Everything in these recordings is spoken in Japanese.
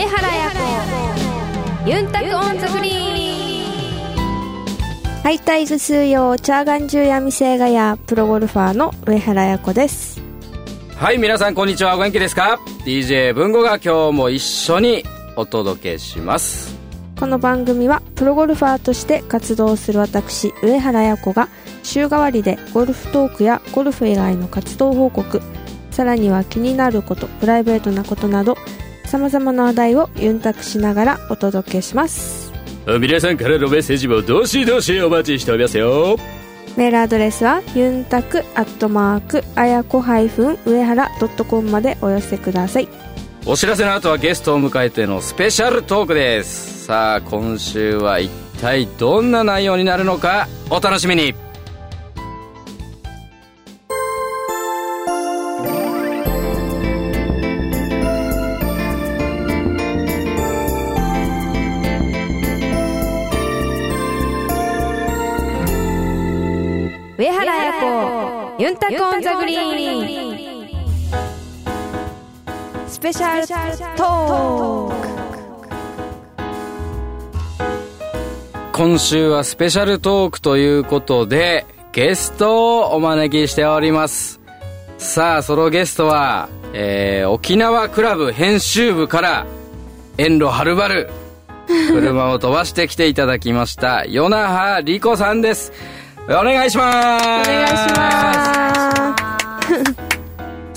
上原彩子。ユンタクオンザグリーンハイタイグ数用チャーガンジュヤミセイガヤプロゴルファーの上原彩子です。はい皆さんこんにちは。お元気ですか？DJ 文吾が今日も一緒にお届けします。この番組はプロゴルファーとして活動する私上原彩子が週替わりでゴルフトークやゴルフ以外の活動報告さらには気になることプライベートなことなどさまざまな話題をユンタクしながらお届けします。皆さんからのメッセージもどしどしお待ちしておりますよ。メールアドレスはユンタクアットマークあやこ上原ドットコムまでお寄せください。お知らせの後はゲストを迎えてのスペシャルトークです。さあ今週は一体どんな内容になるのかお楽しみにユンタンザグリーンスペシャルトーク今週はスペシャルトークということでゲストをお招きしております。さあそのゲストは、えー、沖縄クラブ編集部から遠路はるばる車を飛ばしてきていただきました 与那覇理子さんです。お願いします。お願いします。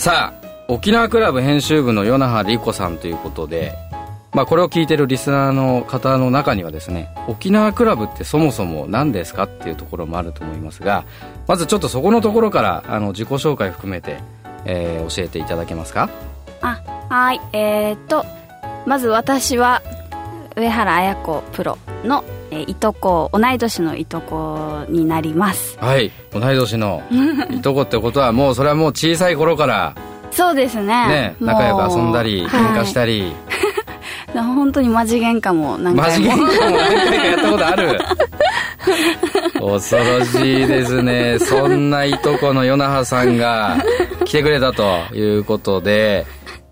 さあ沖縄クラブ編集部の与那覇理子さんということでまあ、これを聞いてるリスナーの方の中にはですね沖縄クラブってそもそも何ですかっていうところもあると思いますがまずちょっとそこのところからあの自己紹介含めて、えー、教えていただけますか？あはいえー、っとまず私は上原綾子プロの、えー、いとこ同い年のいとこになります。はい。同い年の いとこってことはもうそれはもう小さい頃からそうですね。ね仲良く遊んだり喧嘩したり、は い本当にマジ喧嘩も何回もマジ喧嘩も何回かやったことある。恐ろしいですね。そんないとこの与那覇さんが来てくれたということで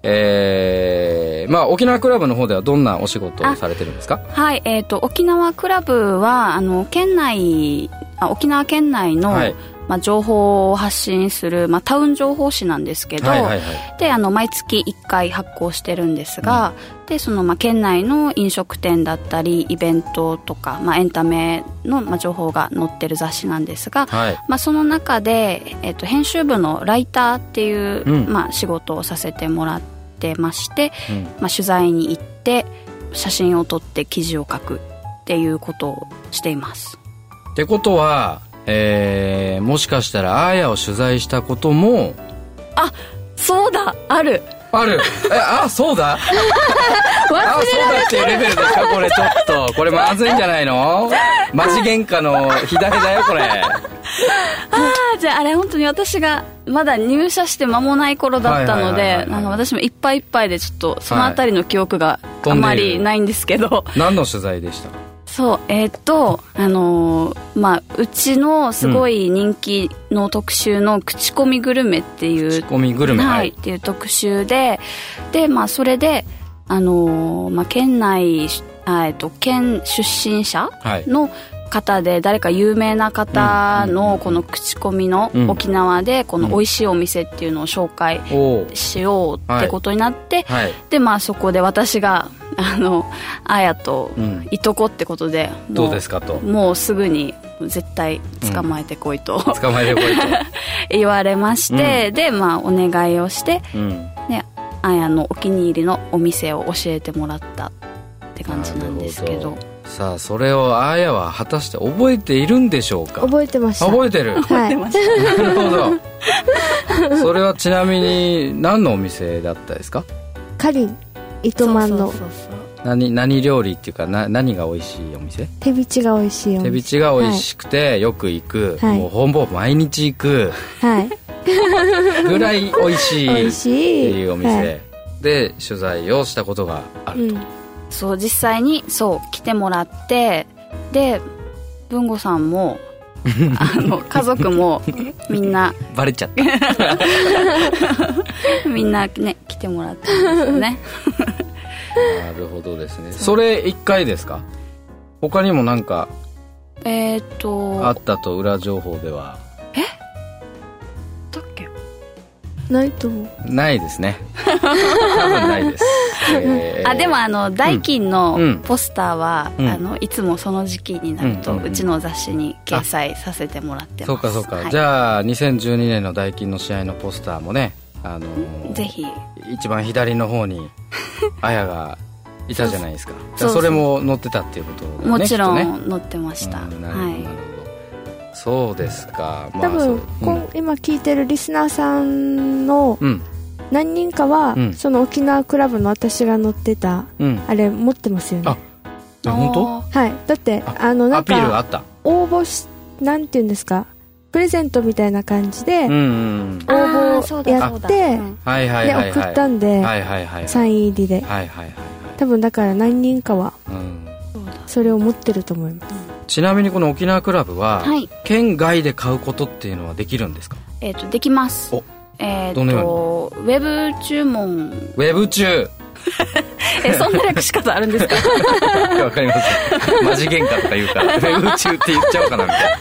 えー、まあ沖縄クラブの方ではどんなお仕事をされてるんですか？はいえっ、ー、と沖縄クラブはあの県内あ沖縄県内の、はいまあ、情報を発信する、まあ、タウン情報誌なんですけど、はいはいはい、であの毎月1回発行してるんですが、うん、でその、まあ、県内の飲食店だったりイベントとか、まあ、エンタメの、まあ、情報が載ってる雑誌なんですが、はい、まあ、その中で、えっと、編集部のライターっていう、うん、まあ、仕事をさせてもらってまして、うん、まあ、取材に行って写真を撮って記事を書くっていうことをしています。ってことはえー、もしかしたらあーやを取材したこともあそうだある。ある。えあそうだ。あそうだっていうレベルですかこれちょっと。これまずいんじゃないの？マジ喧嘩の左だよこれ。ああじゃああれ本当に私がまだ入社して間もない頃だったので私もいっぱいいっぱいでちょっとその辺りの記憶があまりないんですけど、はい、何の取材でした？そうえっ、ー、とあのー、まあうちのすごい人気の特集の「口コミグルメ」っていう、口コミグルメはい、っていう特集ででまあそれであのー、まあ県内あえっと県出身者の、方で誰か有名な方のこの口コミの沖縄でこの美味しいお店っていうのを紹介しようってことになって、でまあそこで私があのあやといとこってことで、うん、どうですかと。もうすぐに絶対捕まえてこいと、うん、捕まえてこいと。言われまして、うん、でまあお願いをして、うん、であやのお気に入りのお店を教えてもらったって感じなんですけどさあそれをあやは果たして覚えているんでしょうか？覚えてました。覚えてる。覚えてました、なるほど。それはちなみに何のお店だったですか？カリン糸満の。何何料理っていうかな何が美味しいお店？手びちが美味しいお店。手びちが美味しくて、よく行く、はい、もうほぼ毎日行く、はい、ぐらい美味しいっていうお店、はい、で取材をしたことがあると、うん、そう実際にそう来てもらってで文吾さんも あの家族もみんな バレちゃった。みんなね来てもらったんですよね。なるほどですね。それ1回ですか？他にもなんかえっ、とあったと裏情報では。え？だっけ？ないと思う。ないですね。多分ないです、えー、あでもあの代金のポスターは、うん、あのいつもその時期になると、うちの雑誌に掲載させてもらってます。そうかそうか、はい、じゃあ2012年の代金の試合のポスターもねあのー、ぜひ。一番左の方にあやがいたじゃないですか。じゃそれも載ってたっていうこと、ね、もちろん、ね、載ってました、なるほど、はい、そうですか、まあ、多分、う。ん、今聞いてるリスナーさんの何人かは、うん、その沖縄クラブの私が載ってた、うん、あれ持ってますよね。あ本当？はい。だってあのなんか応募しなんていうんですか？プレゼントみたいな感じで応募やってで送ったんでサイン入りで。多分だから何人かはそれを持ってると思います。ちなみにこの沖縄クラブは県外で買うことっていうのはできるんですか？えっとできますえっとウェブ注文。ウェブ注 えそんな略し方あるんですか？わかります。マジ喧嘩とか言うから。ウェブ中って言っちゃおうかなみたいな。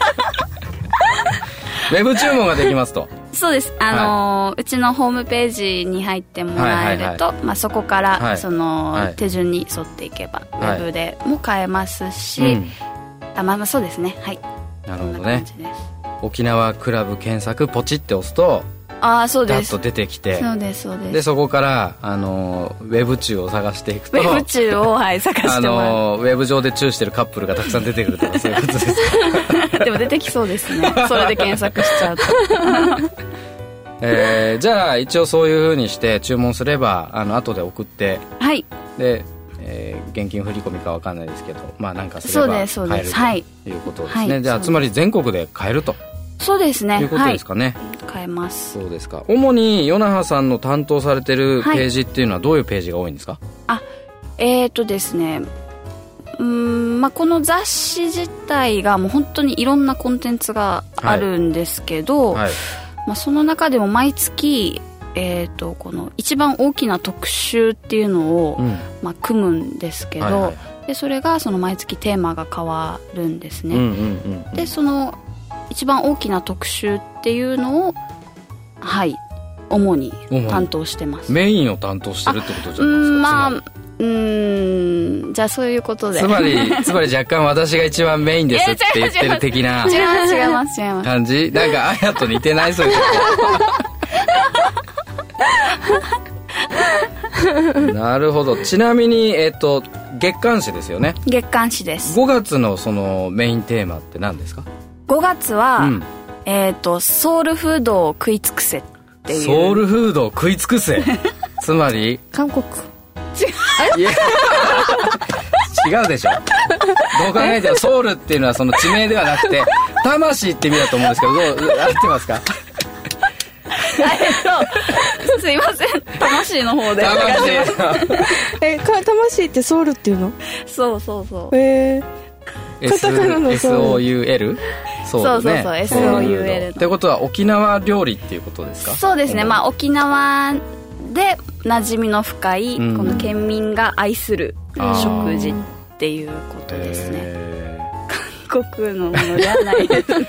ウェブ注文ができますと。そうです。あのーはい、うちのホームページに入ってもらえると、まあ、そこから、はい、その、はい、手順に沿っていけば、ウェブでも買えますし、うん、あまあまあそうですね。はい。なるほどね。沖縄クラブ検索ポチって押すとあそうです。と出てきて。そうですそうです。でそこからあのウェブ中を探していくとウェブ中を、はい、探してあのウェブ上でチューしてるカップルがたくさん出てくるとかそういうことです。でも出てきそうですね。それで検索しちゃうと。えー、じゃあ一応そういうふうにして注文すればあの後で送って。はい。でえー、現金振り込みか分かんないですけどまあなんかすれば買えるとい。うことですね、はい、じゃあつまり全国で買えるとそうですね。いうことですかね、はい、変えます。そうですか。主に与那覇さんの担当されてるページっていうのはどういうページが多いんですか、はい、あえっ、ー、とですね。うんまあ、この雑誌自体がもう本当にいろんなコンテンツがあるんですけど、はい。はい、まあ、その中でも毎月、えーと、この一番大きな特集っていうのを、うん、まあ、組むんですけど、はいはい、でそれがその毎月テーマが変わるんですね、うんうんうんうん、でその一番大きな特集っていうのをはい主に担当してます。メインを担当してるってことじゃないですかまあうんじゃあそういうことで。つまり つまり若干私が一番メインですって言ってる的な違います違います違います。感じ？なんかあやと似てないそういう なるほど。ちなみにえっ、ー、と月刊誌ですよね？月刊誌です。5月のそのメインテーマって何ですか？5月は、うん、えっ、ー、とソウルフードを食い尽くせっていう。ソウルフードを食い尽くせ。つまり？韓国。違う。違うでしょ。どう考えてもソウルっていうのはその地名ではなくて魂って意味だと思うんですけどどう合ってますか？えっとすいません。魂の方で。魂 え魂ってソウルっていうの？そうそうそう。へえカタカナの SOUL? そうそうそう SOUL ってことは沖縄料理っていうことですか？そうですね。まあ沖縄で馴染みの深い、この県民が愛する食事っていうことですね。韓国のものではないです。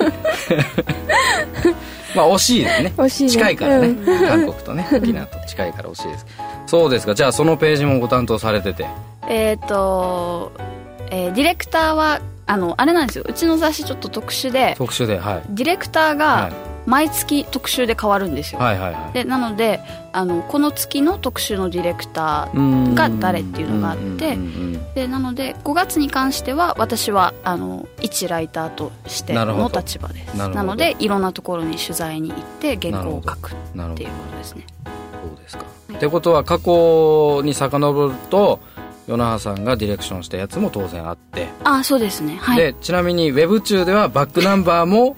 まあ惜しいですね。惜しい、ね、近いからね、うん、韓国とね沖縄と近いから惜しいです。そうですか。じゃあそのページもご担当されてて。えっ、ー、と、えー、ディレクターはあのあれなんですよ。うちの雑誌ちょっと特殊で特殊ではい。ディレクターが毎月特集で変わるんですよ、はいはいはい、でなのであのこの月の特集のディレクターが誰っていうのがあってでなので5月に関しては私はあの一ライターとしての立場です。なのでいろんなところに取材に行って原稿を書くっていうことですね。そうですか、はい、ってことは過去に遡ると与那覇さんがディレクションしたやつも当然あって。あそうですね。はい。でちなみにウェブ中ではバックナンバーも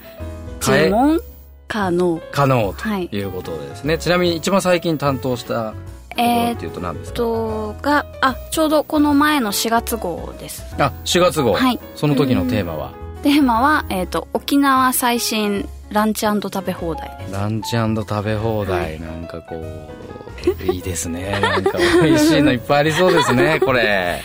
注文？可能。可能ということでですね、はい、ちなみに一番最近担当したところっていうと何ですか、えー、とがあちょうどこの前の4月号です。あ4月号。はい。その時のテーマは、うん、テーマは、えーと、沖縄最新ランチ食べ放題です。ランチ食べ放題、はい、なんかこういいですね。なんか美味しいのいっぱいありそうですね これ。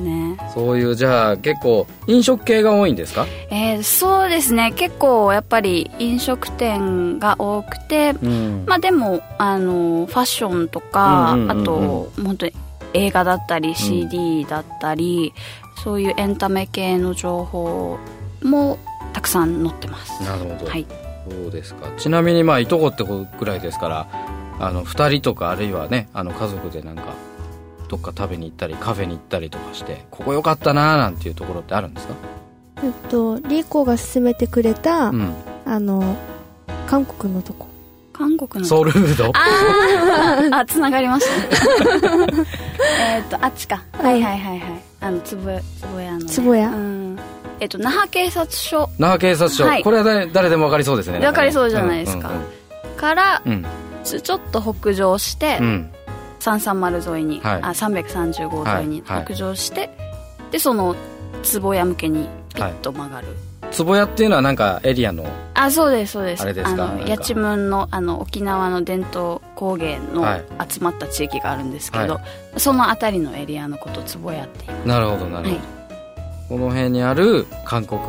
ね。そういうじゃあ結構飲食系が多いんですか？えー、そうですね。結構やっぱり飲食店が多くて、うん、まあでもあのファッションとか、うんうんうんうん、あと本当に映画だったり CD だったり、うん、そういうエンタメ系の情報もたくさん載ってます。なるほど、はい、そうですか。ちなみにまあいとこってぐらいですからあの2人とかあるいはねあの家族でなんかどっか食べに行ったりカフェに行ったりとかしてここ良かったなーなんていうところってあるんですか？えっとリーコが勧めてくれた、うん、あの韓国のとこ。韓国のソウルフード？ああつながりました。ね えっとあっちか、はいはいはいはい。あのつぼつぼ屋の、ね、つぼ屋、うんえっと、那覇警察署。那覇警察署、はい、これは誰誰でも分かりそうですね。分かりそうじゃないですか、うんうんうん、から、うん、ちょっと北上して、うん、330沿いに、はい、あ335号沿いに北上して、はい、でその壺屋向けにピッと曲がる、壺屋っていうのはなんかエリアのあそうですそうです。あれですか？八千文のあの沖縄の伝統工芸の集まった地域があるんですけど、はい、その辺りのエリアのこと壺屋っていうなるほどなるほど、はい、この辺にある韓国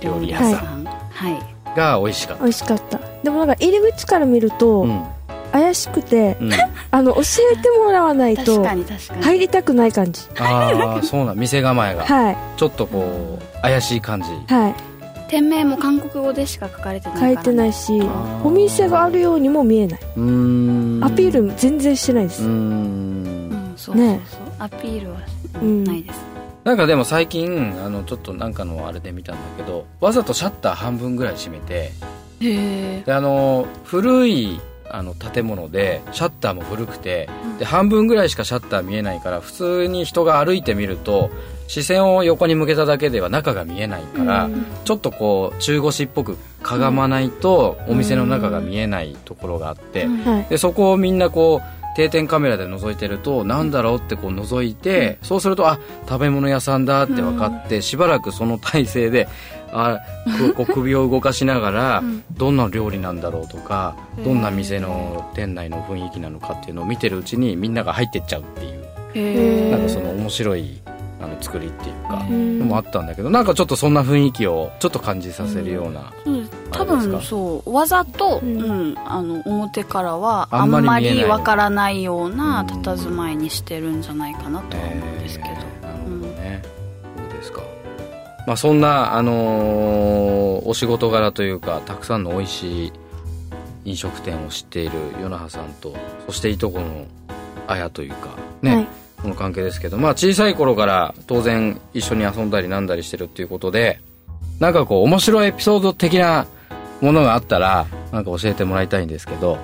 料理屋さん、はい、が美味しかった。美味しかった。でもなんか入り口から見ると、うん。怪しくて、うん、あの教えてもらわないと入りたくない感じ。ああそうな店構えが、はい、ちょっとこう怪しい感じ。はい。店名も韓国語でしか書かれてないから、ね、書いてないしお店があるようにも見えない。うん。アピール全然してないです。うん、そうそうそう、ね、アピールはないです、なんかでも最近あのちょっとなんかのあれで見たんだけどわざとシャッター半分ぐらい閉めてであの古いあの建物でシャッターも古くてで半分ぐらいしかシャッター見えないから普通に人が歩いてみると視線を横に向けただけでは中が見えないから、ちょっとこう中腰っぽくかがまないとお店の中が見えないところがあって、でそこをみんなこう定点カメラで覗いてると何だろうってこう覗いて、そうするとあ食べ物屋さんだって分かって、しばらくその体勢であこう首を動かしながら、どんな料理なんだろうとかどんな店の店内の雰囲気なのかっていうのを見てるうちにみんなが入ってっちゃうっていうなんかその面白いあの作りっていうかのもあったんだけどなんかちょっとそんな雰囲気をちょっと感じさせるような、うん、多分そうわざと、うん、あの表からはあんまりわからないような佇まいにしてるんじゃないかなとは思うんですけど、えー、なるほどね、そうですか。まあそんなあのー、お仕事柄というかたくさんの美味しい飲食店を知っている与那覇さんとそしていとこのあやというかね、はい。この関係ですけど、まあ小さい頃から当然一緒に遊んだりなんだりしてるっていうことで、なんかこう面白いエピソード的なものがあったら、なんか教えてもらいたいんですけど、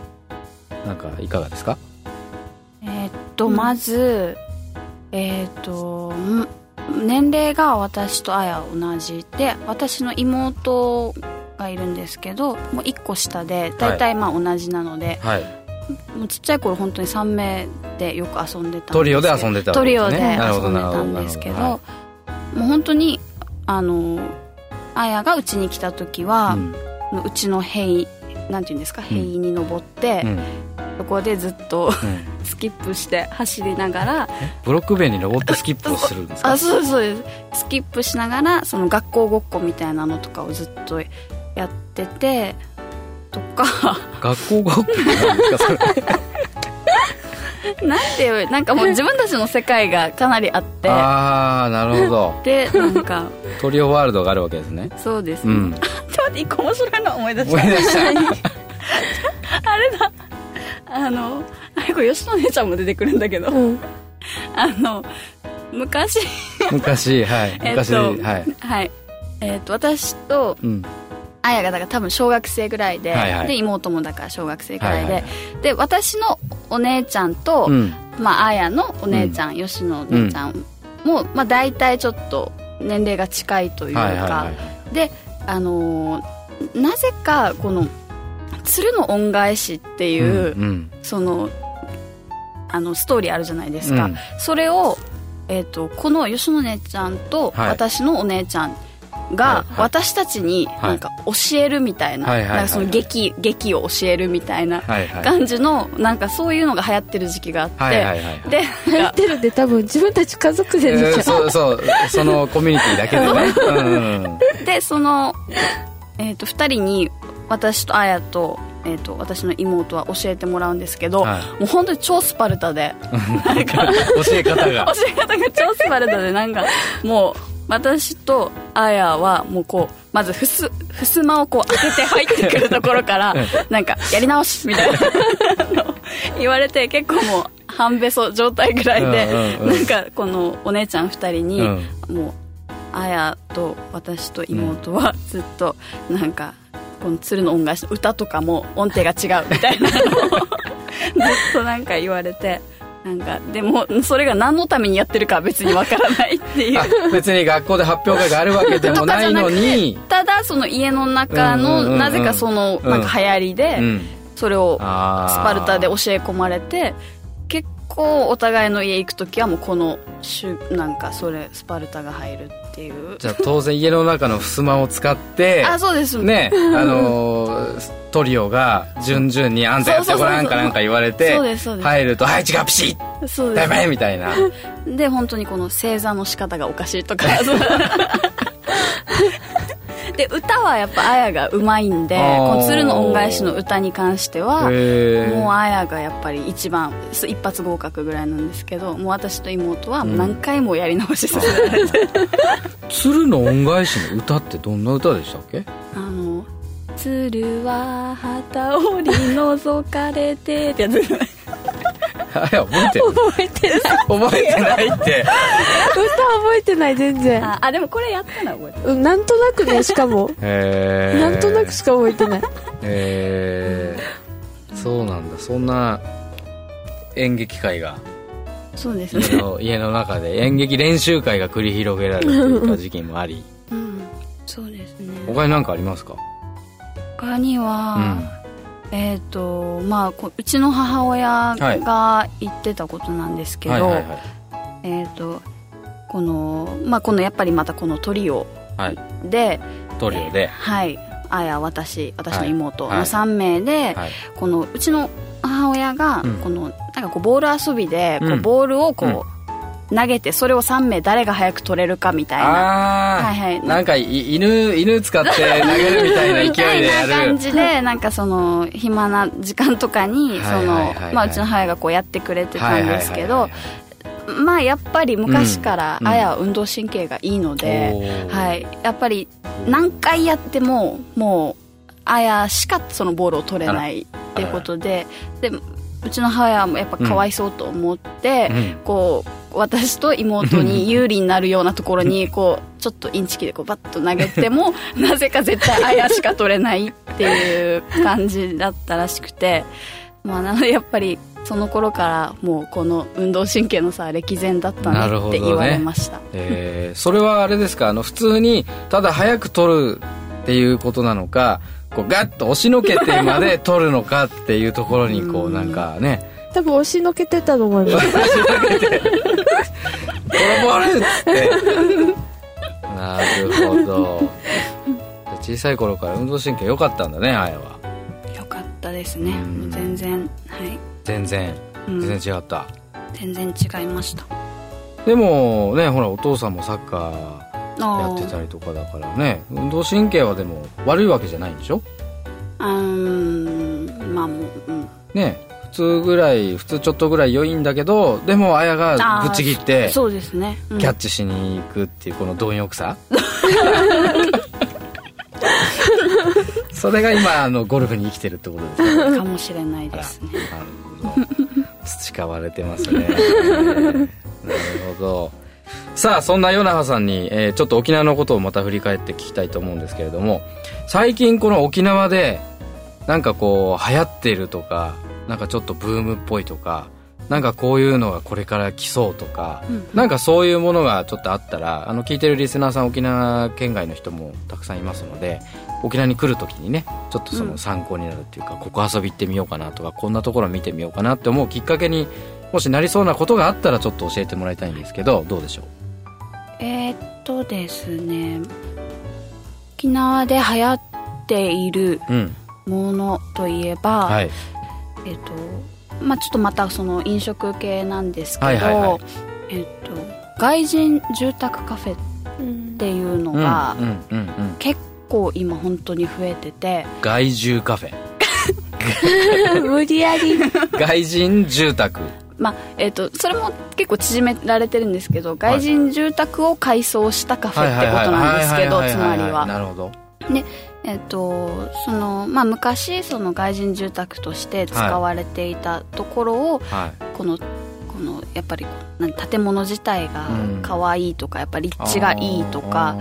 なんかいかがですか？えー、っと、まず、えー、っと、年齢が私とあや同じで、私の妹がいるんですけど、もう1個下で、大体まあ同じなので、はい、はいもうちっちゃい頃本当に3名でよく遊んでたトリオで遊んでた、ね、トリオで遊んでたんですけどもう本当にあのあやがうちに来た時は、うん、うちの塀なんていうんですか塀に登って、うん、そこでずっと、うん、スキップして走りながらブロック塀に登ってスキップをするんですか？あそうそうです。スキップしながらその学校ごっこみたいなのとかをずっとやっててとか。学校学校なんですか？それ。なんていうなんかもう自分たちの世界がかなりあって。ああなるほど。でなんか。トリオワールドがあるわけですね。そうです、ね、うん、待って一個面白いの思い出した。思い出した。あれだ。あのあれこれ吉野姉ちゃんも出てくるんだけど、うん、あの昔。昔はい。昔、えっと、はい、はい、えー、っと私と、うん。あやがだから多分小学生ぐらいではいはい、で妹もだから小学生ぐらいで、はいはい、で私のお姉ちゃんと、うん、まああやのお姉ちゃん、うん、吉野お姉ちゃんも、まあ、大体ちょっと年齢が近いというか、はいはいはい、であのー、なぜかこの「鶴の恩返し」っていう、うんうん、そのあのストーリーあるじゃないですか、うん、それを、えーと、この吉野姉ちゃんと私のお姉ちゃん、はいが私たちになんか教えるみたいな,、なんかその劇劇を教えるみたいな感じのなんかそういうのが流行ってる時期があって、で流行ってるって多分自分たち家族で見ちゃう、そうそうそのコミュニティだけでね、でその、えー、と2人に私とあやとえーと、私の妹は教えてもらうんですけど、はい、もう本当に超スパルタで なんか教え方が。教え方が超スパルタでなんかもう私とあやはもうこうまずふす襖をこう開けて入ってくるところから なんかやり直しみたいな言われて結構もう半べそ状態ぐらいで、なんかこのお姉ちゃん2人に、もうあやと私と妹はずっとなんかこの鶴の恩返しの歌とかも音程が違うみたいなのを ずっとなんか言われて。なんかでもそれが何のためにやってるか別にわからないっていう。別に学校で発表会があるわけでもないのに。ただその家の中のなぜかそのなんか流行りでそれをスパルタで教え込まれて結構お互いの家行く時はもうこのなんかそれスパルタが入るっていう。じゃあ当然家の中の襖を使ってあそうです。ねあの トリオが順々に「あんたやってごらん」かなんか言われて入ると「はい違うピシッダメ!」みたいな。で本当にこの正座の仕方がおかしいとか で歌はやっぱあやがうまいんでこの鶴の恩返しの歌に関してはもうあやがやっぱり一番一発合格ぐらいなんですけどもう私と妹は何回もやり直しさせられて、うん、鶴の恩返しの歌ってどんな歌でしたっけ？あの「鶴は旗をり覗かれて」ってやつあや覚えてる。覚えてない。覚えてないって。歌覚えてない全然。ああでもこれやったの覚えてる、うん、なんとなくね しかも。へえなんとなくしか覚えてない。へえそうなんだ。そんな演劇会が。そうですね。家の家の中で演劇練習会が繰り広げられていた時期もあり。うん。そうですね。他に何かありますか？他には、うんえっ、ー、とまあうちの母親が言ってたことなんですけど、えっ、とこのまあこのやっぱりまたこのトリオで、はい、トリオで、はい。あや私私の妹の3名で、はい、このうちの母親が、このなんかこうボール遊びでこうボールをこう、うん投げてそれを3名誰が早く取れるかみたいな。はいはい、なんか犬犬使って投げるみたいな勢いで。やる感じでなんかその暇な時間とかにそのまあうちの母がこうやってくれてたんですけどまあやっぱり昔からあやは運動神経がいいので、うん、はい、やっぱり何回やってももうあやしかそのボールを取れないっていうことででうちの母親もやっぱかわいそうと思って、うん、こう私と妹に有利になるようなところにこうちょっとインチキでこうバッと投げても なぜか絶対あやしか取れないっていう感じだったらしくて、まあ、なのでやっぱりその頃からもうこの運動神経のさ歴然だったねって言われました、ねえー、それはあれですか？あの普通にただ早く取るっていうことなのかこうガッと押しのけてまで取るのかっていうところにこうなんかね。多分押しのけてたと思います。押しのけてボロボロっつって。なるほど。小さい頃から運動神経良かったんだねあやは。良かったですね。全然はい。全然。全然違った、全然違いました。でもねほらお父さんもサッカーやってたりとかだからね。運動神経はでも悪いわけじゃないんでしょ？うん。まあもううん。ね。普通ぐらい普通ちょっとぐらい良いんだけどでも綾がぶっちぎってそうですね、キャッチしに行くっていうこの貪欲さ？それが今あのゴルフに生きてるってことですね。かもしれないですね。培われてますね。なるほどさあそんな与那覇さんに、えー、ちょっと沖縄のことをまた振り返って聞きたいと思うんですけれども最近この沖縄でなんかこう流行ってるとかなんかちょっとブームっぽいとかなんかこういうのがこれから来そうとか、うん、なんかそういうものがちょっとあったらあの聞いてるリスナーさん沖縄県外の人もたくさんいますので沖縄に来る時にねちょっとその参考になるっていうか、うん、ここ遊び行ってみようかなとかこんなところ見てみようかなって思うきっかけにもしなりそうなことがあったらちょっと教えてもらいたいんですけどどうでしょう？えー、っとですね沖縄で流行っているものといえば、はい、えっ、とまあちょっとまたその飲食系なんですけど、はいはいはい、えっ、と外人住宅カフェっていうのが結構今本当に増えてて。外住カフェ。無理やり。外人住宅まあえーと、それも結構縮められてるんですけど外人住宅を改装したカフェってことなんですけどつまりは。なるほど。でえっ、ー、とそのまあ昔その外人住宅として使われていたところを、はい、このこのやっぱり建物自体が可愛いとか、うん、やっぱり立地がいいとか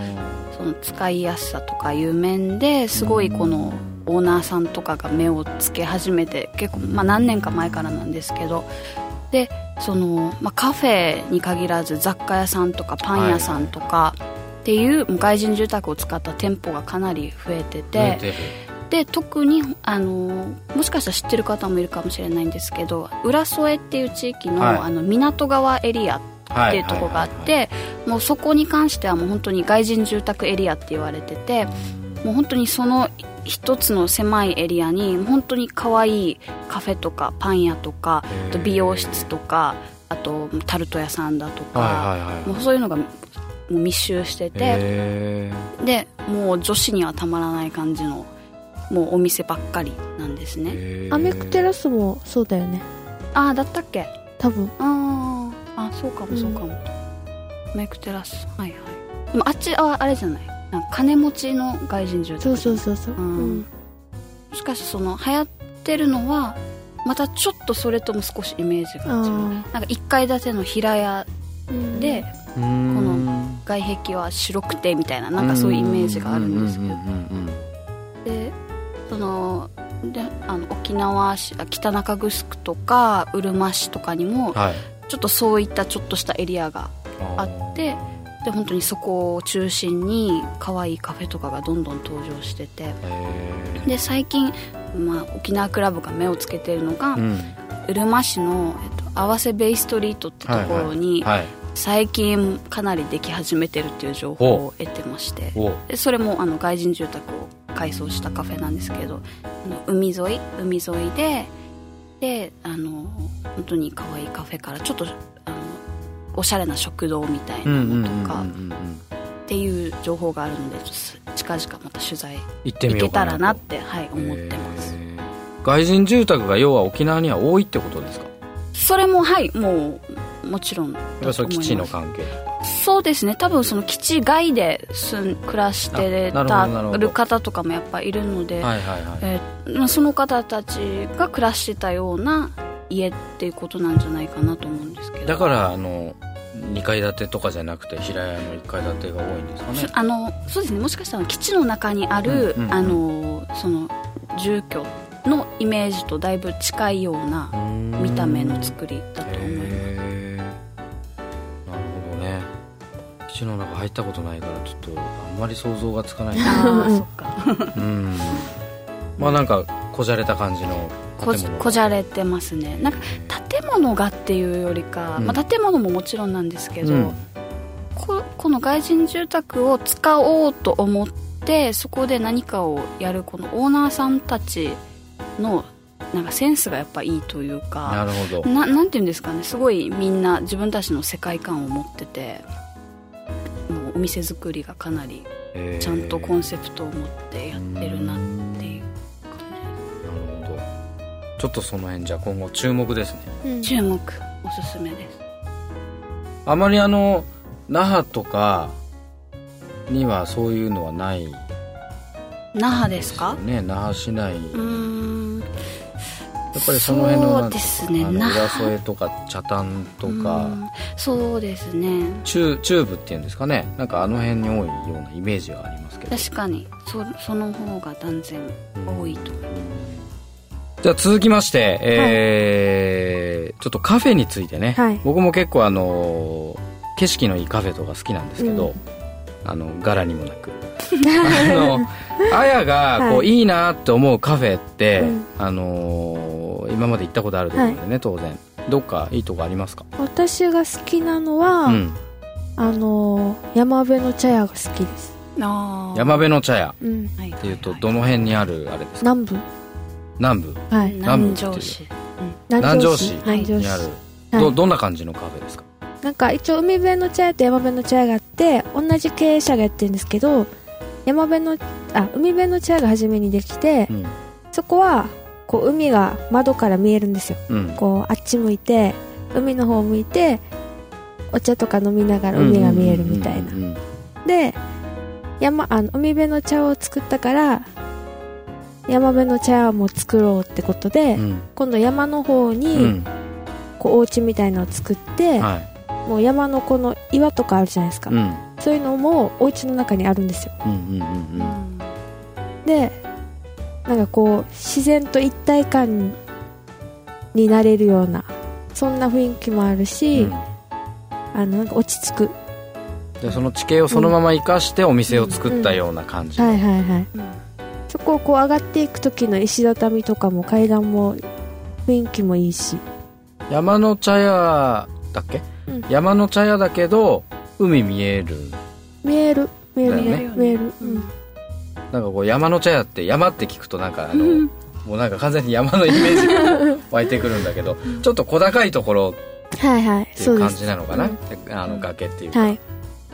その使いやすさとかいう面ですごいこのオーナーさんとかが目をつけ始めて結構、まあ、何年か前からなんですけどでその、まあ、カフェに限らず雑貨屋さんとかパン屋さんとかっていう外人住宅を使った店舗がかなり増えててで特にあのもしかしたら知ってる方もいるかもしれないんですけど浦添っていう地域のはい、あの港川エリアっていうとこがあってもうそこに関してはもう本当に外人住宅エリアって言われててもう本当にその一つの狭いエリアに本当に可愛いカフェとかパン屋とかあと美容室とかあとタルト屋さんだとか、もうそういうのがもう密集しててでもう女子にはたまらない感じのもうお店ばっかりなんですね。アメクテラスもそうだよね。ああだったっけ？多分。ああそうかもそうかも、うん、アメクテラス。はいはい。でもあっちはあれじゃない？金持ちの外人住宅そうそうそうそう、うん、しかしその流行ってるのはまたちょっとそれとも少しイメージが違うなんか1階建ての平屋で、この外壁は白くてみたいななんかそういうイメージがあるんですけど。でそのであの沖縄市北中城とかうるま市とかにも、はい、ちょっとそういったちょっとしたエリアがあってで本当にそこを中心に可愛いカフェとかがどんどん登場してて。で最近、まあ、沖縄クラブが目をつけてるのが、うん、うるま市の、えっと、合わせベイストリートってところに、はいはい。はい、最近かなりでき始めてるっていう情報を得てまして。でそれもあの外人住宅を改装したカフェなんですけど海沿い？海沿いでであの本当に可愛いカフェからちょっとおしゃれな食堂みたいなのとかっていう情報があるので近々また取材行ってみけたらなって、はい、思ってます。外人住宅が要は沖縄には多いってことですか？それもはいもうもちろんそ基地の関係。そうですね。多分その基地外で住ん暮らしてたる方とかもやっぱいるので、はいはいはい。えー、その方たちが暮らしてたような家っていうことなんじゃないかなと思うんですけど。だからあの2階建てとかじゃなくて平屋の1階建てが多いんですかね。あのそうですね。もしかしたら基地の中にある、うんうんうん、あのその住居のイメージとだいぶ近いような見た目の作りだと思います。なるほどね。基地の中入ったことないからちょっとあんまり想像がつかない。ああそっか。うん。まあなんかこじゃれた感じのここじゃれてますね。なんか建物がっていうよりか、うん、まあ、建物ももちろんなんですけど、うん、ここの外人住宅を使おうと思ってそこで何かをやるこのオーナーさんたちのなんかセンスがやっぱいいというかなるほど。ななんていうんですかね。すごいみんな自分たちの世界観を持っててもうお店作りがかなりちゃんとコンセプトを持ってやってるなっていうちょっとその辺じゃ今後注目ですね、うん、注目おすすめです。あまりあの那覇とかにはそういうのはない那覇ですか？ね。那覇市内。うん。やっぱりその辺のそうですね。浦添とか茶炭とか。そうですね。中中部っていうんですかね。なんかあの辺に多いようなイメージはありますけど。確かに。そその方が断然多いと思いますじゃあ続きまして、えー、はい、ちょっとカフェについてね、はい、僕も結構あの景色のいいカフェとか好きなんですけど、うん、あの柄にもなく。あのあやがこう、はい、いいなって思うカフェって、うん、あの今まで行ったことあると思うんでね、はい、当然。どっかいいとこありますか？私が好きなのは、うん、あの山辺の茶屋が好きです。山辺の茶屋。っていうとどの辺にあるあれですか？南部南部？はい。南城市。南城市？にある。どどんな感じのカフェですか？なんか一応海辺の茶屋と山辺の茶屋があって同じ経営者がやってるんですけど山辺のあ海辺の茶屋が初めにできて、うん、そこはこう海が窓から見えるんですよ、うん、こうあっち向いて海の方向いてお茶とか飲みながら海が見えるみたいな。で山あの海辺の茶を作ったから山辺の茶も作ろうってことで、うん、今度山の方に、こうお家みたいのを作って、はい、もう山のこの岩とかあるじゃないですか、うん、そういうのもお家の中にあるんですよ、でなんかこう自然と一体感になれるようなそんな雰囲気もあるし、うん、あのなんか落ち着く。でその地形をそのまま生かしてお店を作ったような感じ、はいはいはい、そこをこう上がっていく時の石畳とかも階段も雰囲気もいいし。山の茶屋だっけ、うん、山の茶屋だけど海見える。見える。見える、ね、見える、うん、なんかこう山の茶屋って山って聞くとなんかあの、うん、もうなんか完全に山のイメージが湧いてくるんだけどちょっと小高いところはいはい。っていう感じなのかな、はいはい、あの崖っていうか、はい、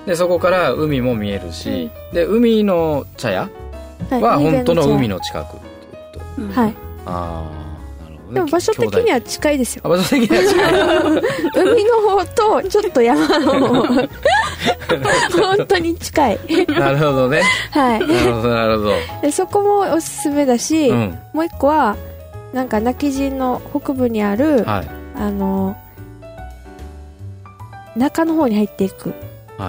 でそこから海も見えるし、で海の茶屋は本当の海の近くってこと、はい。ああでも場所的には近いですよ。場所的には近い。海の方とちょっと山の方。本当に近い。なるほどね。はい。なるほどなるほど。そこもおすすめだし、うん、もう一個はなんか泣き人の北部にある、はい、あの中の方に入っていく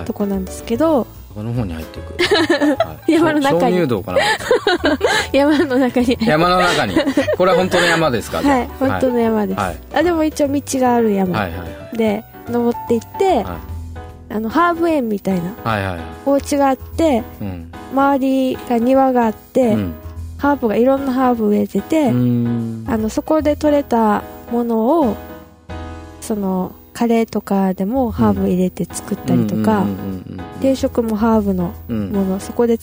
とこなんですけど、中の方に入っていく、はい、山の中に。道かな。山の中に。山の中に。これは本当の山ですか？はい本当の山です、はい、あでも一応道がある山、はいはいはい、で登っていって、はい、あのハーブ園みたいな、はいはいはい、お家があって、うん、周りが庭があって、うん、ハーブがいろんなハーブ植えててあのそこで採れたものをそのカレーとかでもハーブ入れて作ったりとか定食もハーブのもの、そこで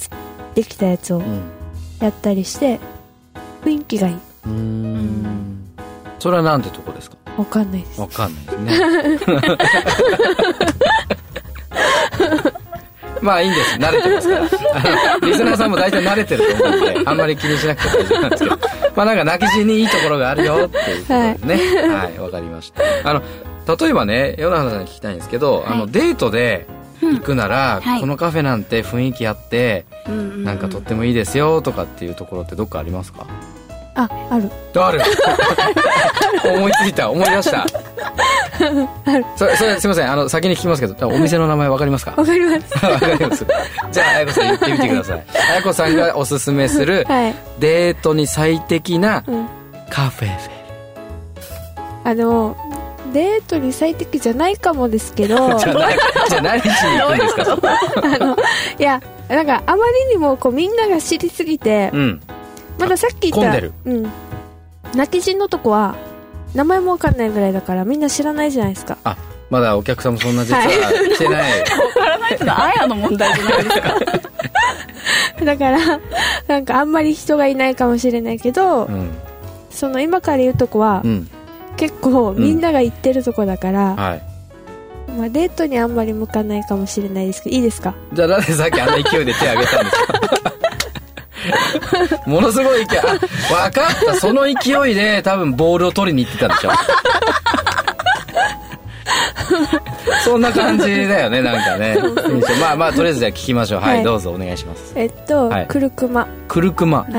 できたやつをやったりして雰囲気がいいそれはなんてとこですかわかんないですわかんないですねまあいいんです。慣れてますから。リスナーさんも大体慣れてると思うんであんまり気にしなくて大丈夫なんですけど。まあなんか泣き死にいいところがあるよっていうことでね。はい。わ、はい、かりました。あの例えばね与那原さんに聞きたいんですけど、はい、あのデートで行くなら、うんこのカフェなんて雰囲気あって、はい、なんかとってもいいですよとかっていうところってどっかありますか？あある。ある。思いついた。思い出した。ある。それそれすいません。あの先に聞きますけどお店の名前わかりますか？わかります。わかります。じゃあ綾子さん言ってみてください。綾子さんがおすすめする、はい、デートに最適なカフェ、うん、あのデートに最適じゃないかもですけど。じゃあ何しに行くんですか？あのいやなんかあまりにもこうみんなが知りすぎて、うん、まださっき言ったうん。泣き人のとこは名前も分かんないぐらいだからみんな知らないじゃないですか。あまだお客さんもそんな実はしてない、分からないってのはあやの問題じゃないですか。だからなんかあんまり人がいないかもしれないけど、うん、その今から言うとこは、うん結構みんなが行ってるとこだから、うん。はい、まあ、デートにあんまり向かないかもしれないですけどいいですか？じゃあなんでさっきあんな勢いで手挙げたんですか？ものすごい勢い。あ分かった。その勢いで多分ボールを取りに行ってたんでしょ？そんな感じだよねなんかね。まあまあとりあえずじゃあ聞きましょう。はい、はい、どうぞお願いします。えっと、はい、クルクマ。クルクマ。はい。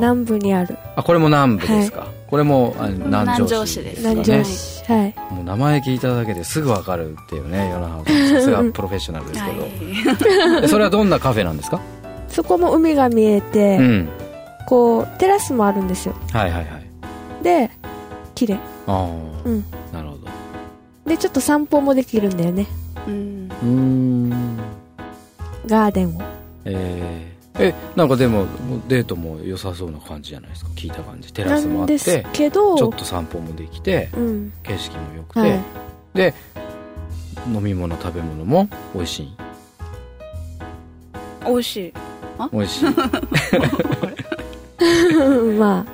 南部にある。あこれも南部ですか、はい、これも南城市です南城市はい。もう名前聞いただけですぐ分かるっていうね世の中さすがプロフェッショナルですけど、はい、それはどんなカフェなんですか？そこも海が見えて、うん、こうテラスもあるんですよ。はいはいはい。で綺麗。ああ。うん。なるほど。でちょっと散歩もできるんだよね。うん。ガーデンを。ええーえなんかでもデートも良さそうな感じじゃないですか。聞いた感じ。テラスもあってちょっと散歩もできて、うん、景色も良くて、はい、で飲み物食べ物も美味しい。美味しい。美味しい。まあ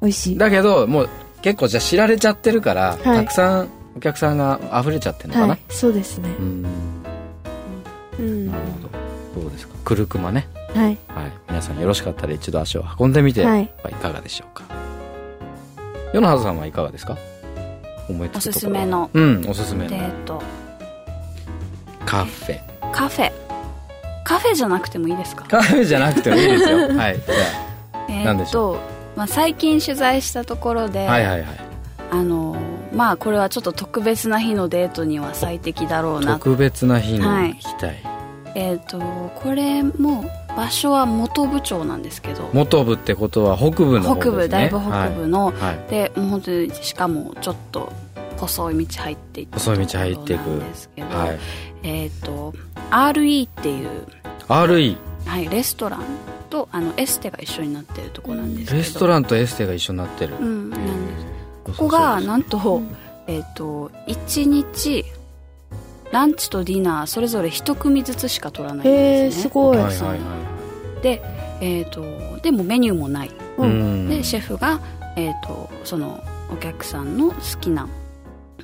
美味しい。だけどもう結構じゃあ知られちゃってるから、い。たくさんお客さんが溢れちゃってるのかな、はいそうですね。うん。うん。なるほど。どうですか？くるくまねはい。はい。皆さんよろしかったら一度足を運んでみてはい。はいかがでしょうか。与那覇さんはいかがですか？思いつおすすめの。うんおすすめの。でえっとカフェ。カフェ。カフェじゃなくてもいいですか？カフェじゃなくてもいいですよ。はい。じゃえ何でしーっと、まあ、最近取材したところで、あはいはいはい。あのまあこれはちょっと特別な日のデートには最適だろうな。特別な日にはい。行きたい、えーっとこれも場所は本部町なんですけど元部ってことは北部の方ですね。北部だいぶ北部の、はい、はい。でもう本当にしかもちょっと細い道入っていって細い道入っていく。ですけど、はい。えーっと RE っていう、RE はい、レストランとあのエステが一緒になってるとこなんですけど。レストランとエステが一緒になってる、うんなんです。こここがなんと,、えっと1日ランチとディナーそれぞれ一組ずつしか取らないんですね。すごい。はいはいはいで,、えっとでもメニューもない、うん。うんでシェフが、えっとそのお客さんの好きな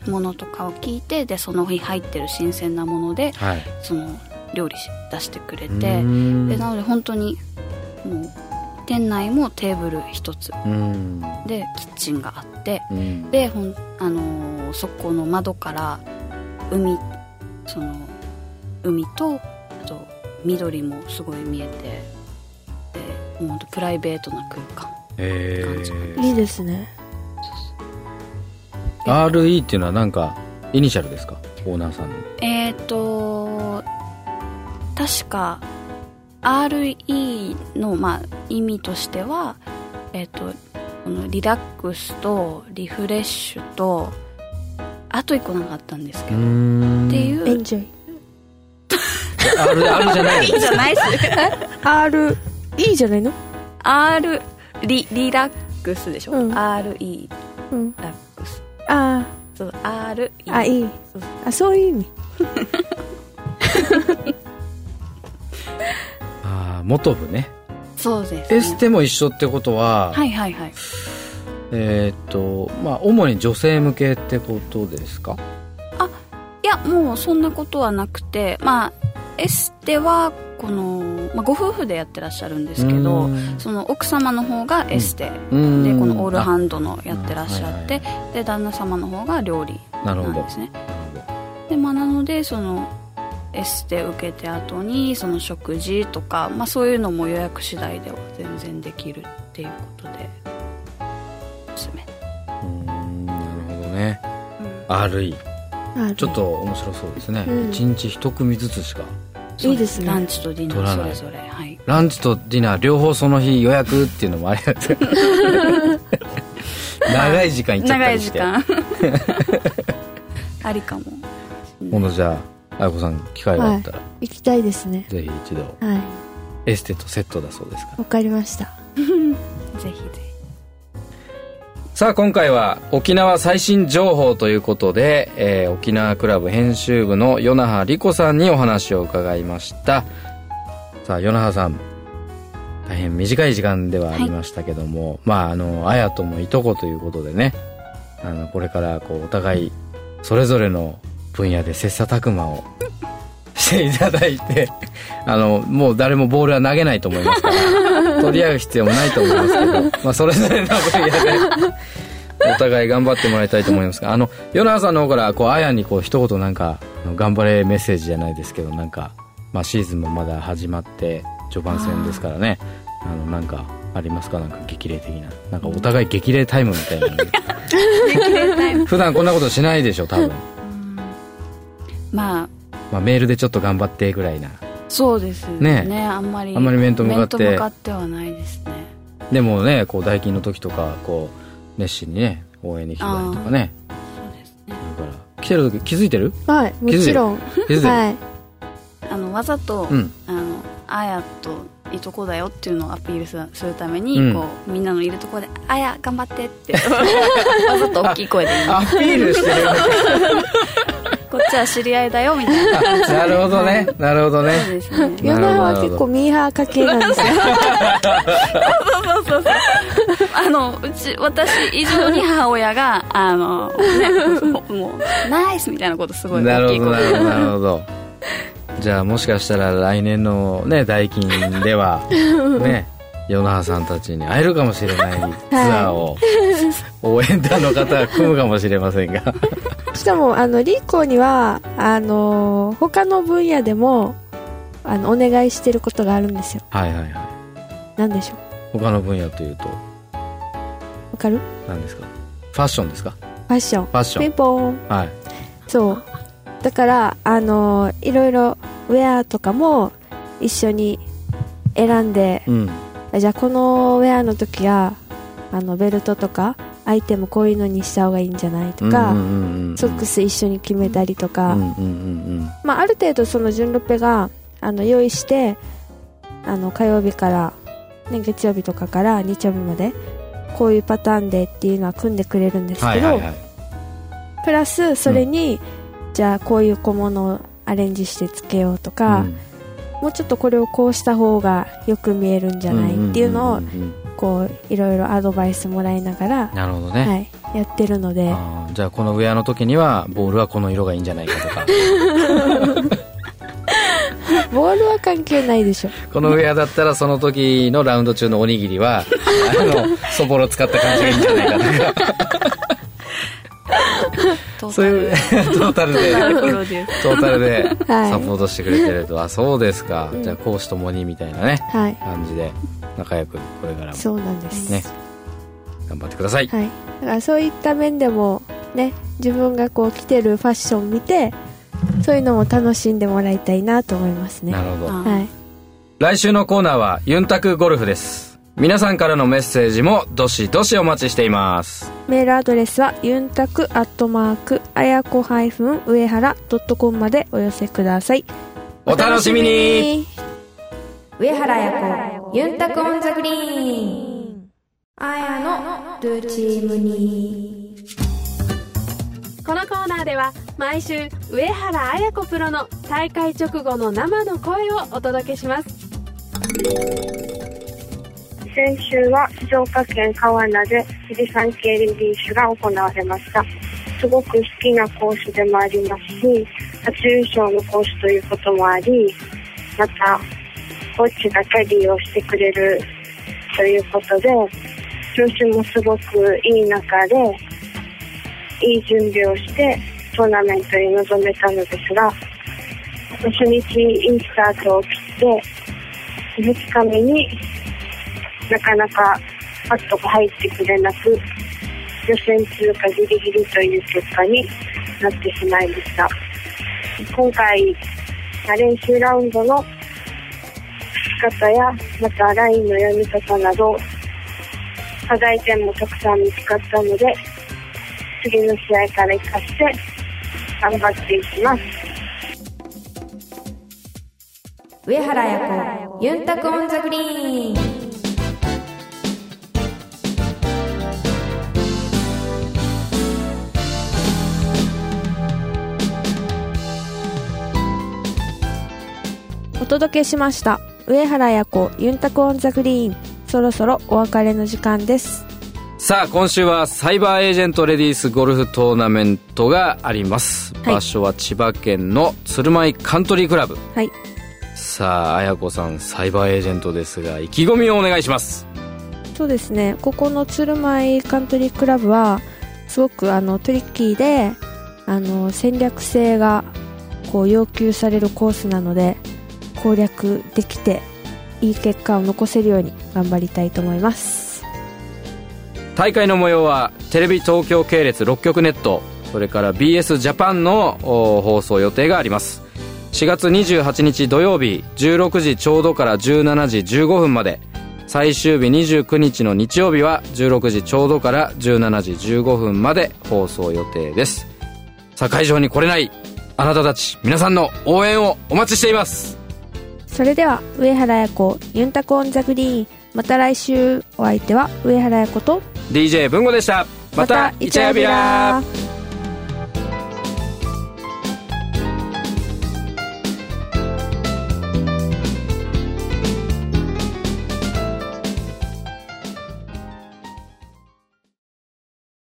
ものとかを聞いてでその日入ってる新鮮なものではい。その料理し出してくれてでなので本当にもう店内もテーブル一つ。うん。でキッチンがあってうん。でほん、あのーそこの窓から海その海とあと緑もすごい見えてでもうプライベートな空間。いいですね。RE っていうのはなんかイニシャルですか？オーナーさんの。えっ、と確か RE の、まあ、意味としてはえっ、とこのリラックスとリフレッシュとあと一個なんかあったんですけど、ん。っていうエンジョイ。R, R じゃない いいじゃないっす。R いいじゃないの？R リリラックスでしょ、うん。RE うん。ラックス。あそう RE ああいい。そうあそういう意味。あー元部ね。そうです、ね、エステも一緒ってことは、はいはいはい。えーっとまあ主に女性向けってことですか？いやもうそんなことはなくてまあエステはこの、まあ、ご夫婦でやってらっしゃるんですけどうん。その奥様の方がエステ、うん。でこのオールハンドのやってらっしゃって、うんはいで旦那様の方が料理なるほどなんですねでまあなのでそのエステ受けて後にその食事とか、まあ、そういうのも予約次第では全然できるっていうことでおすすめ、うんなるほどね。うん。RE あちょっと面白そうですね、うん。一日一組ずつしかいいですね。ランチとディナ取らない。ーそれぞれ。はい。ランチとディナー両方その日予約っていうのもありがたい長い時間いっちゃったりして。長い時間。ありかも。今度じゃああやこさん機会があったら、行きたいですね。ぜひ一度。はい。エステとセットだそうですから。わかりました。ぜひさあ今回は沖縄最新情報ということで、えー沖縄クラブ編集部の与那覇理子さんにお話を伺いました。さあ与那覇さん大変短い時間ではありましたけども、まああの綾ともいとこということでねあのこれからこうお互いそれぞれの分野で切磋琢磨を していただいてあのもう誰もボールは投げないと思いますから取り合う必要もないと思いますけど、まあ、それぞれの分野でお互い頑張ってもらいたいと思いますがあの与那覇さんの方からこう綾にこう一言なんか頑張れメッセージじゃないですけどなんか、まあ、シーズンもまだ始まって序盤戦ですからね。あのなんかありますか？なんか激励的な。なんかお互い激励タイムみたいなの。普段こんなことしないでしょ多分、まあ。まあ、メールでちょっと頑張ってぐらいなそうですね。ね。あんまりあんまり面と向かって。面と向かってはないですね。でもねこう代金の時とかこう熱心にね応援に来たりとかね。そうですね。だから来てる時気づいてる？はいもちろん。気づいてる、はい。あのわざと、うん。あのあやといとこだよっていうのをアピールするするために、うん。こうみんなのいるところで「あや頑張って」って わざと大きい声でアピールしてる。わこっちは知り合いだよみたいな。なるほどね。なるほどね。ヨナは結構ミーハー家系なんですよ。そうそうそうそう。あのうち私以上に母親があの、ね、もうナイスみたいなことすごい大きいことなるほどなるほど。じゃあもしかしたら来年のね代金ではね与那覇さんたちに会えるかもしれないツアーを応援団の方が組むかもしれませんが。しかもあのリーコーにはあの他の分野でもあのお願いしてることがあるんですよ。はいはいはい。何でしょう？他の分野というと？わかる？何ですか？ファッションですか？ファッション。ファッション。ピンポーン。はい。そう。だからあのいろいろウェアとかも一緒に選んでうん。じゃあこのウェアの時はあのベルトとかアイテムこういうのにした方がいいんじゃないとか、うんうんうんうんソックス一緒に決めたりとか、うんうんうんまあ、ある程度その順ロペがあの用意してあの火曜日から、ね、月曜日とかから日曜日までこういうパターンでっていうのは組んでくれるんですけど、プラスそれに、じゃあこういう小物をアレンジしてつけようとか、うん。もうちょっとこれをこうした方がよく見えるんじゃないっていうのをんんんこういろいろアドバイスもらいながら、なるほどね、はい、やってるので。じゃあこのウェアの時にはボールはこの色がいいんじゃないかとか。ボールは関係ないでしょ。このウェアだったらその時のラウンド中のおにぎりは あのそぼろ使った感じがいいんじゃないかとか。そういう トータルで。トータルではい。サポートしてくれてると、あそうですか、うんじゃあ講師ともにみたいなねはい。感じで仲良くこれからも。そうなんです、ね。頑張ってください、はい、だからそういった面でもね自分がこう着てるファッション見てそういうのも楽しんでもらいたいなと思いますね。なるほど。あはい。来週のコーナーはユンタクゴルフです。皆さんからのメッセージもどしどしお待ちしています。メールアドレスはユンタクアットマークあやこハイフン上原ドットコムまでお寄せください。お楽しみに上原彩子ユンタクオンザグリーン。あやのルーチームに。このコーナーでは毎週上原彩子プロの大会直後の生の声をお届けします。先週は静岡県川名で富士山系レディースが行われましたすごく好きなコースでもありますし初優勝のコースということもありまたコーチがキャディーをしてくれるということで調子もすごくいい中でいい準備をしてトーナメントに臨めたのですが初日いいスタートを切って2日目になかなかパットが入ってくれなく予選通過ギリギリという結果になってしまいました。今回練習ラウンドの方やまたラインの読み方など課題点もたくさん見つかったので次の試合から生かして頑張っていきます。上原彩子ユンタクオンザグリーン。お届けしました上原彩子ユンタクオンザグリーンそろそろお別れの時間です。さあ今週はサイバーエージェントレディースゴルフトーナメントがあります、はい。場所は千葉県の鶴舞カントリークラブ。はい。さあ綾子さんサイバーエージェントですが意気込みをお願いします。そうですね。ここの鶴舞カントリークラブはすごくあのトリッキーであの戦略性がこう要求されるコースなので攻略できていい結果を残せるように頑張りたいと思います。大会の模様はテレビ東京系列6局ネットそれから BS ジャパンの放送予定があります。4月28日土曜日16時ちょうどから17時15分まで。最終日29日の日曜日は16時ちょうどから17時15分まで放送予定です。さあ会場に来れないあなたたち皆さんの応援をお待ちしています。それでは上原彩子ユンタコオンザグリーン。また来週。お相手は上原彩子と DJ 文吾でした。またイチャヤビライチャヤビラ。